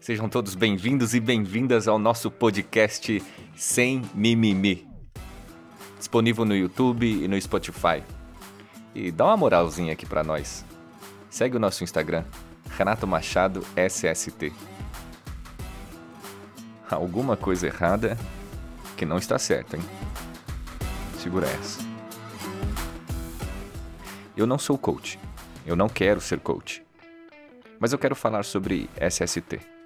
Sejam todos bem-vindos e bem-vindas ao nosso podcast Sem Mimimi. Disponível no YouTube e no Spotify. E dá uma moralzinha aqui para nós. Segue o nosso Instagram, Renato Machado SST. Alguma coisa errada que não está certa, hein? Segura essa. Eu não sou coach. Eu não quero ser coach. Mas eu quero falar sobre SST.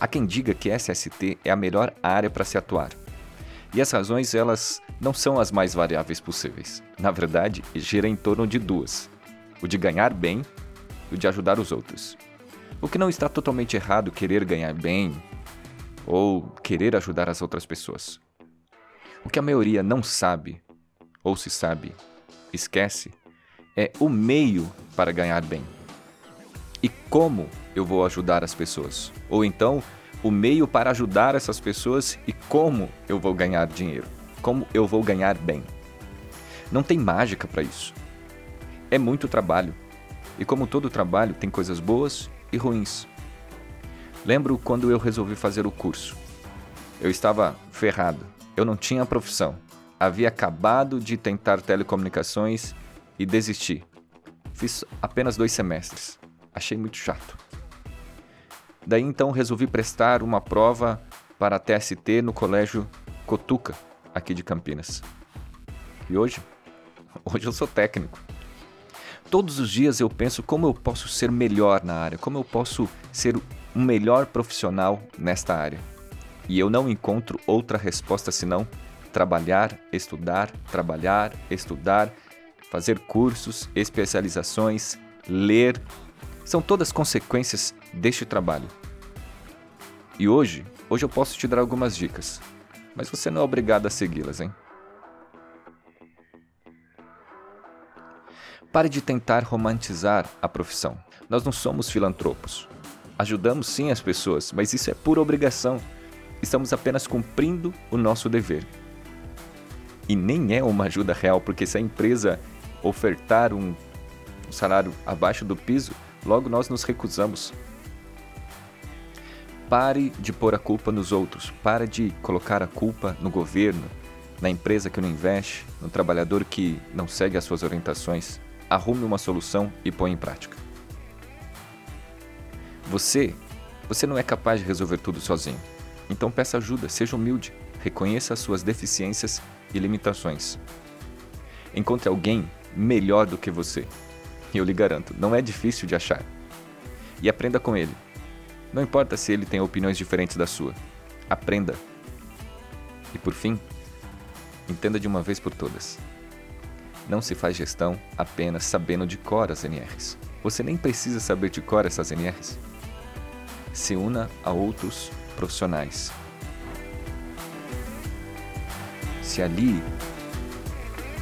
Há quem diga que SST é a melhor área para se atuar. E as razões, elas não são as mais variáveis possíveis. Na verdade, gira em torno de duas: o de ganhar bem e o de ajudar os outros. O que não está totalmente errado querer ganhar bem ou querer ajudar as outras pessoas. O que a maioria não sabe, ou se sabe, esquece, é o meio para ganhar bem. E como eu vou ajudar as pessoas? Ou então, o meio para ajudar essas pessoas e como eu vou ganhar dinheiro? Como eu vou ganhar bem? Não tem mágica para isso. É muito trabalho. E como todo trabalho, tem coisas boas e ruins. Lembro quando eu resolvi fazer o curso. Eu estava ferrado. Eu não tinha profissão. Havia acabado de tentar telecomunicações e desisti. Fiz apenas dois semestres. Achei muito chato. Daí então resolvi prestar uma prova para a TST no colégio Cotuca, aqui de Campinas. E hoje? Hoje eu sou técnico. Todos os dias eu penso como eu posso ser melhor na área, como eu posso ser um melhor profissional nesta área. E eu não encontro outra resposta senão trabalhar, estudar, trabalhar, estudar fazer cursos, especializações, ler, são todas consequências deste trabalho. E hoje, hoje eu posso te dar algumas dicas, mas você não é obrigado a segui-las, hein? Pare de tentar romantizar a profissão. Nós não somos filantropos. Ajudamos sim as pessoas, mas isso é pura obrigação. Estamos apenas cumprindo o nosso dever. E nem é uma ajuda real, porque se a empresa ofertar um salário abaixo do piso, logo nós nos recusamos. Pare de pôr a culpa nos outros, pare de colocar a culpa no governo, na empresa que não investe, no trabalhador que não segue as suas orientações. Arrume uma solução e põe em prática. Você, você não é capaz de resolver tudo sozinho. Então peça ajuda, seja humilde, reconheça as suas deficiências e limitações. Encontre alguém melhor do que você. Eu lhe garanto, não é difícil de achar. E aprenda com ele. Não importa se ele tem opiniões diferentes da sua. Aprenda. E por fim, entenda de uma vez por todas. Não se faz gestão apenas sabendo de cor as NRs. Você nem precisa saber de cor essas NRs. Se una a outros profissionais. Se alie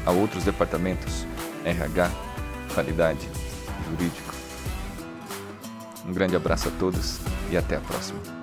a outros departamentos RH, qualidade, jurídico. Um grande abraço a todos e até a próxima.